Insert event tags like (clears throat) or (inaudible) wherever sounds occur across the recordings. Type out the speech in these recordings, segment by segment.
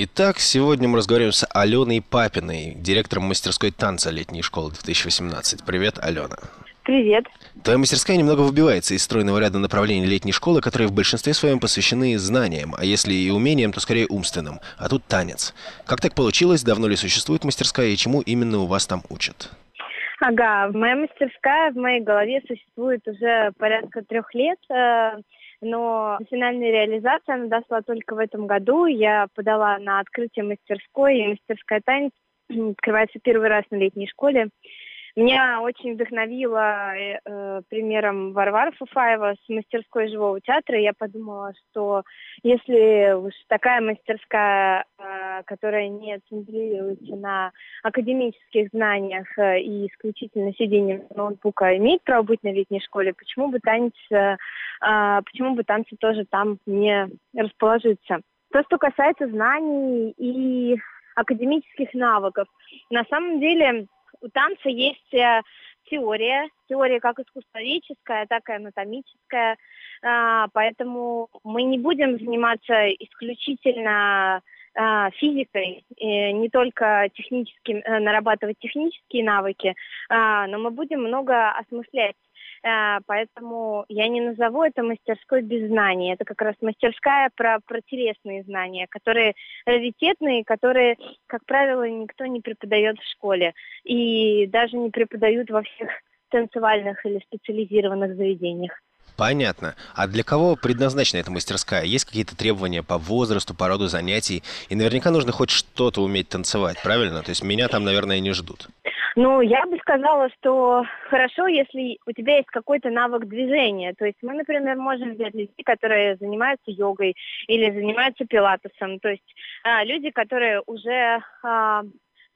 Итак, сегодня мы разговариваем с Аленой Папиной, директором мастерской танца летней школы 2018. Привет, Алена. Привет. Твоя мастерская немного выбивается из стройного ряда направлений летней школы, которые в большинстве своем посвящены знаниям, а если и умениям, то скорее умственным. А тут танец. Как так получилось? Давно ли существует мастерская и чему именно у вас там учат? Ага, моя мастерская в моей голове существует уже порядка трех лет, э, но финальная реализация она дошла только в этом году. Я подала на открытие мастерской, и мастерская танец (clears throat) открывается первый раз на летней школе. Меня очень вдохновила э, э, примером Варвара Фуфаева с мастерской живого театра. Я подумала, что если уж такая мастерская, э, которая не центрируется на академических знаниях э, и исключительно сидением ноутбука, имеет право быть на летней школе, почему бы танец, э, э, почему бы танцы тоже там не расположиться? То, что касается знаний и академических навыков, на самом деле у танца есть э, теория, теория как искусствоведческая, так и анатомическая, а, поэтому мы не будем заниматься исключительно а, физикой, не только техническим, э, нарабатывать технические навыки, а, но мы будем много осмыслять Э, поэтому я не назову это мастерской без знаний. Это как раз мастерская про, про телесные знания, которые раритетные, которые, как правило, никто не преподает в школе. И даже не преподают во всех танцевальных или специализированных заведениях. Понятно. А для кого предназначена эта мастерская? Есть какие-то требования по возрасту, по роду занятий? И наверняка нужно хоть что-то уметь танцевать, правильно? То есть меня там, наверное, не ждут. Ну, я бы сказала, что хорошо, если у тебя есть какой-то навык движения. То есть мы, например, можем взять людей, которые занимаются йогой или занимаются пилатесом. То есть а, люди, которые уже а,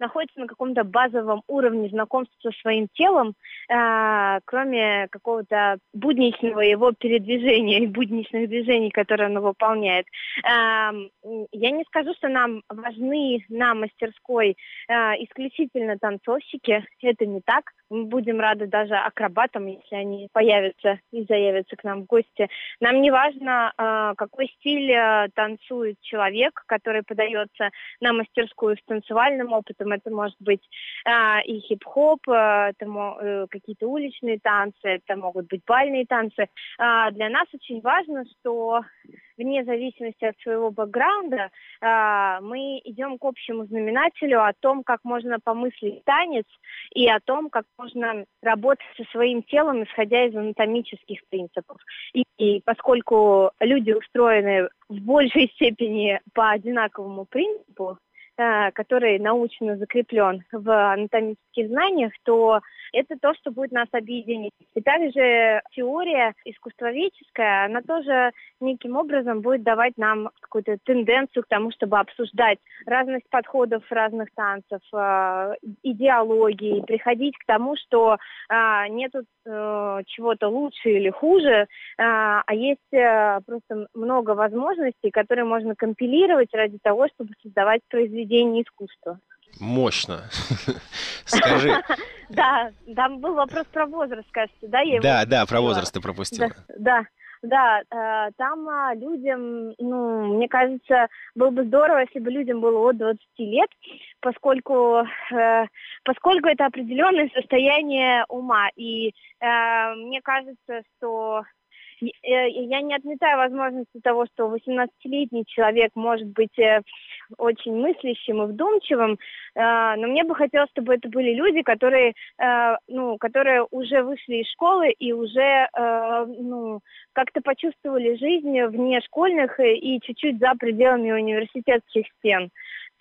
находится на каком-то базовом уровне знакомства со своим телом, э, кроме какого-то будничного его передвижения и будничных движений, которые он выполняет. Э, я не скажу, что нам важны на мастерской э, исключительно танцовщики, это не так. Мы будем рады даже акробатам, если они появятся и заявятся к нам в гости. Нам не важно, какой стиль э, танцует человек, который подается на мастерскую с танцевальным опытом, это может быть а, и хип-хоп, а, это а, какие-то уличные танцы, это могут быть бальные танцы. А, для нас очень важно, что вне зависимости от своего бэкграунда а, мы идем к общему знаменателю о том, как можно помыслить танец и о том, как можно работать со своим телом, исходя из анатомических принципов. И, и поскольку люди устроены в большей степени по одинаковому принципу, Э, который научно закреплен в анатомических знаниях, то это то, что будет нас объединить. И также теория искусствоведческая, она тоже неким образом будет давать нам какую-то тенденцию к тому, чтобы обсуждать разность подходов разных танцев, э, идеологии, приходить к тому, что э, нету чего-то лучше или хуже, а есть просто много возможностей, которые можно компилировать ради того, чтобы создавать произведения произведение искусства. Мощно. (laughs) Скажи. (laughs) Да, там был вопрос про возраст, кажется, да? Да, да, про возраст ты пропустила. Да, да, э, там а, людям, ну, мне кажется, было бы здорово, если бы людям было от 20 лет, поскольку, э, поскольку это определенное состояние ума. И э, мне кажется, что я не отметаю возможности того, что 18-летний человек может быть э, очень мыслящим и вдумчивым, э, но мне бы хотелось, чтобы это были люди, которые, ну, которые уже вышли из школы и уже ну, как-то почувствовали жизнь вне школьных и чуть-чуть за пределами университетских стен.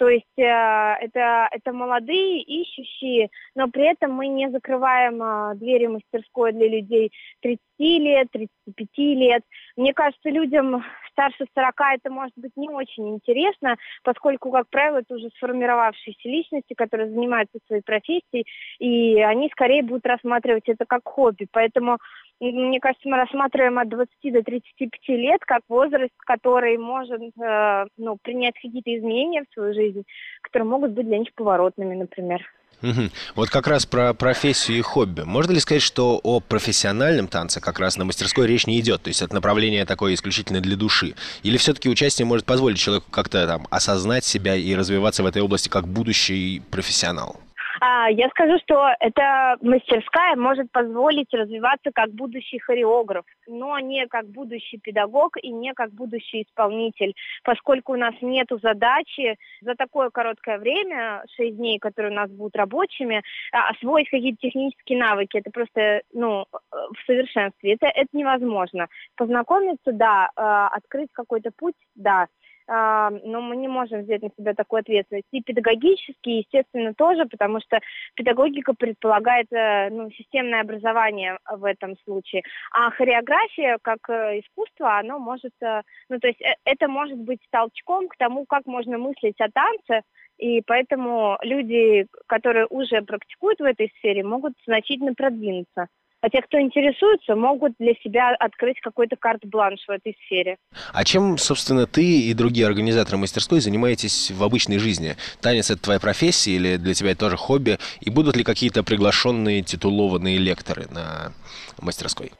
То есть э, это, это молодые, ищущие, но при этом мы не закрываем э, двери мастерской для людей 30 лет, 35 лет. Мне кажется, людям старше 40 это может быть не очень интересно, поскольку, как правило, это уже сформировавшиеся личности, которые занимаются своей профессией, и они скорее будут рассматривать это как хобби. Поэтому мне кажется, мы рассматриваем от 20 до 35 лет как возраст, который может э, ну, принять какие-то изменения в свою жизнь, которые могут быть для них поворотными, например. Вот как раз про профессию и хобби. Можно ли сказать, что о профессиональном танце как раз на мастерской речь не идет? То есть это направление такое исключительно для души? Или все-таки участие может позволить человеку как-то там осознать себя и развиваться в этой области как будущий профессионал? А, я скажу, что эта мастерская может позволить развиваться как будущий хореограф, но не как будущий педагог и не как будущий исполнитель, поскольку у нас нет задачи за такое короткое время, 6 дней, которые у нас будут рабочими, а, освоить какие-то технические навыки. Это просто ну, в совершенстве. Это, это невозможно. Познакомиться, да, а, открыть какой-то путь, да, но мы не можем взять на себя такую ответственность. И педагогически, естественно, тоже, потому что педагогика предполагает э, ну, системное образование в этом случае. А хореография, как э, искусство, оно может, э, ну, то есть это может быть толчком к тому, как можно мыслить о танце, и поэтому люди, которые уже практикуют в этой сфере, могут значительно продвинуться. А те, кто интересуется, могут для себя открыть какой-то карт-бланш в этой сфере. А чем, собственно, ты и другие организаторы мастерской занимаетесь в обычной жизни? Танец — это твоя профессия или для тебя это тоже хобби? И будут ли какие-то приглашенные титулованные лекторы на мастерской?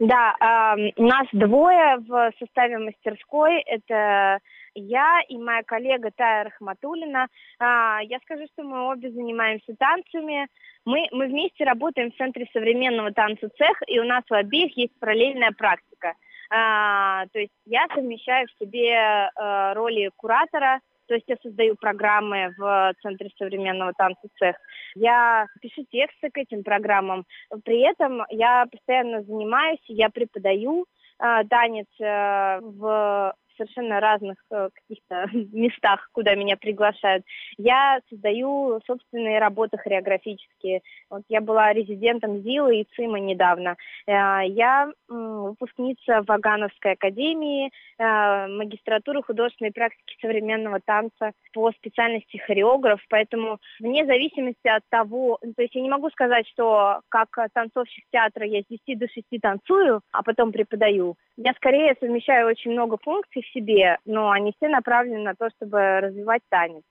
Да, э, нас двое в составе мастерской. Это я и моя коллега Тая Рахматулина. А, я скажу, что мы обе занимаемся танцами. Мы, мы вместе работаем в Центре современного танца «Цех», и у нас у обеих есть параллельная практика. А, то есть я совмещаю в себе а, роли куратора, то есть я создаю программы в Центре современного танца «Цех». Я пишу тексты к этим программам. При этом я постоянно занимаюсь, я преподаю танец в совершенно разных э, каких-то (laughs) местах, куда меня приглашают. Я создаю собственные работы хореографические. Вот я была резидентом ЗИЛа и ЦИМа недавно. Э, я выпускница Вагановской академии, э, магистратуры художественной практики современного танца по специальности хореограф, поэтому вне зависимости от того, то есть я не могу сказать, что как танцовщик театра я с 10 до 6 танцую, а потом преподаю. Я скорее совмещаю очень много функций в себе, но они все направлены на то, чтобы развивать танец.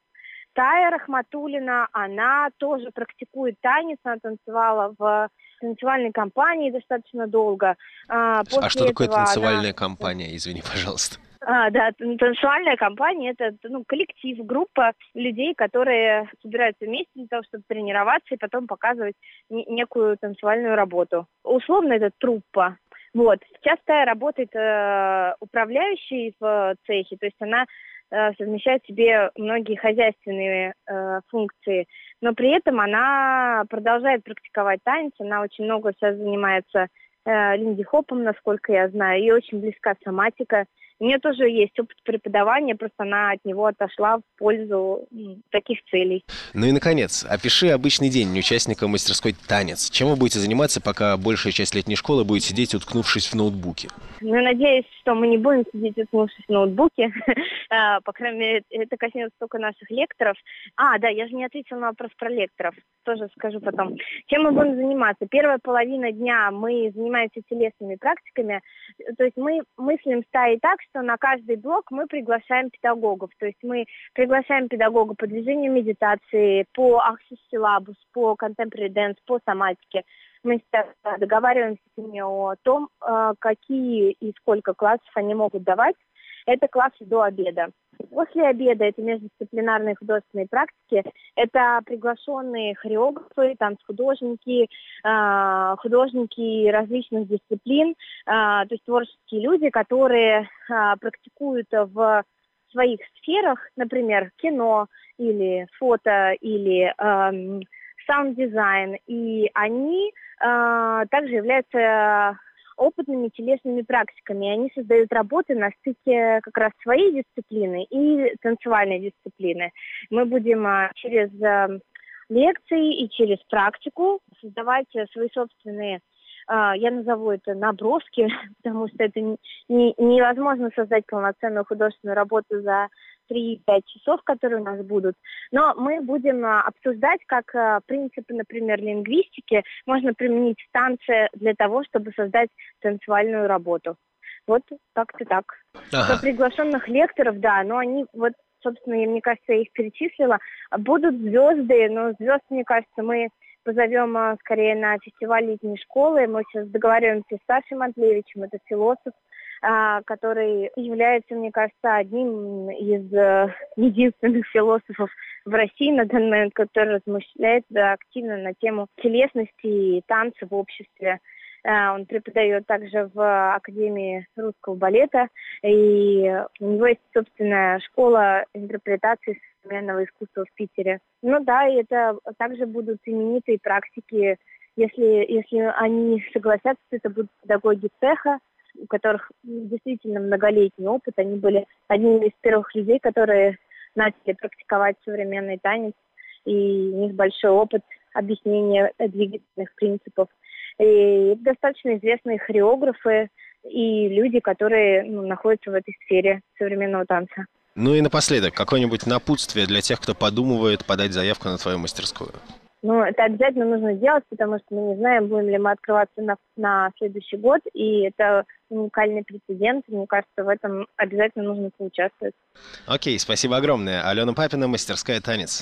Тая Рахматулина, она тоже практикует танец, она танцевала в танцевальной компании достаточно долго. А, а что такое танцевальная она... компания, извини, пожалуйста? А, да, танцевальная компания – это ну, коллектив, группа людей, которые собираются вместе для того, чтобы тренироваться и потом показывать некую танцевальную работу. Условно это труппа. Вот. Сейчас Тая работает э, управляющей в цехе, то есть она э, совмещает в себе многие хозяйственные э, функции, но при этом она продолжает практиковать танец, она очень много сейчас занимается линди-хопом, насколько я знаю, и очень близка соматика. У нее тоже есть опыт преподавания, просто она от него отошла в пользу таких целей. Ну и, наконец, опиши обычный день участника мастерской «Танец». Чем вы будете заниматься, пока большая часть летней школы будет сидеть, уткнувшись в ноутбуке? Ну, надеюсь, что мы не будем сидеть, уткнувшись в ноутбуке. (laughs) А, по крайней мере, это коснется только наших лекторов. А, да, я же не ответила на вопрос про лекторов. Тоже скажу потом. Чем мы будем заниматься? Первая половина дня мы занимаемся телесными практиками. То есть мы мыслим стаи так, что на каждый блок мы приглашаем педагогов. То есть мы приглашаем педагога по движению медитации, по Syllabus, по Contemporary Dance, по соматике. Мы договариваемся с ними о том, э, какие и сколько классов они могут давать. Это классы до обеда. После обеда это междисциплинарные художественные практики, это приглашенные хореографы, танцхудожники, э, художники различных дисциплин, э, то есть творческие люди, которые э, практикуют в своих сферах, например, кино или фото или саунд-дизайн, и они также являются опытными телесными практиками. Они создают работы на стыке как раз своей дисциплины и танцевальной дисциплины. Мы будем а, через а, лекции и через практику создавать свои собственные а, я назову это наброски, (laughs) потому что это не, невозможно создать полноценную художественную работу за 3-5 часов, которые у нас будут. Но мы будем а, обсуждать, как а, принципы, например, лингвистики можно применить в танце для того, чтобы создать танцевальную работу. Вот как-то так. Ага. Про приглашенных лекторов, да, но они вот собственно, я, мне кажется, я их перечислила. Будут звезды, но звезд, мне кажется, мы позовем а, скорее на фестиваль летней школы. Мы сейчас договариваемся с Сашей Мантлевичем, это философ, который является, мне кажется, одним из э, единственных философов в России на данный момент, который размышляет активно на тему телесности и танца в обществе. А, он преподает также в Академии русского балета, и у него есть собственная школа интерпретации современного искусства в Питере. Ну да, и это также будут именитые практики, если, если они согласятся, это будут педагоги цеха, у которых действительно многолетний опыт. Они были одними из первых людей, которые начали практиковать современный танец, и у них большой опыт объяснения двигательных принципов. И достаточно известные хореографы и люди, которые ну, находятся в этой сфере современного танца. Ну и напоследок, какое-нибудь напутствие для тех, кто подумывает подать заявку на твою мастерскую? Ну, это обязательно нужно делать, потому что мы не знаем, будем ли мы открываться на, на следующий год, и это уникальный прецедент. Мне кажется, в этом обязательно нужно поучаствовать. Окей, спасибо огромное. Алена Папина, мастерская танец.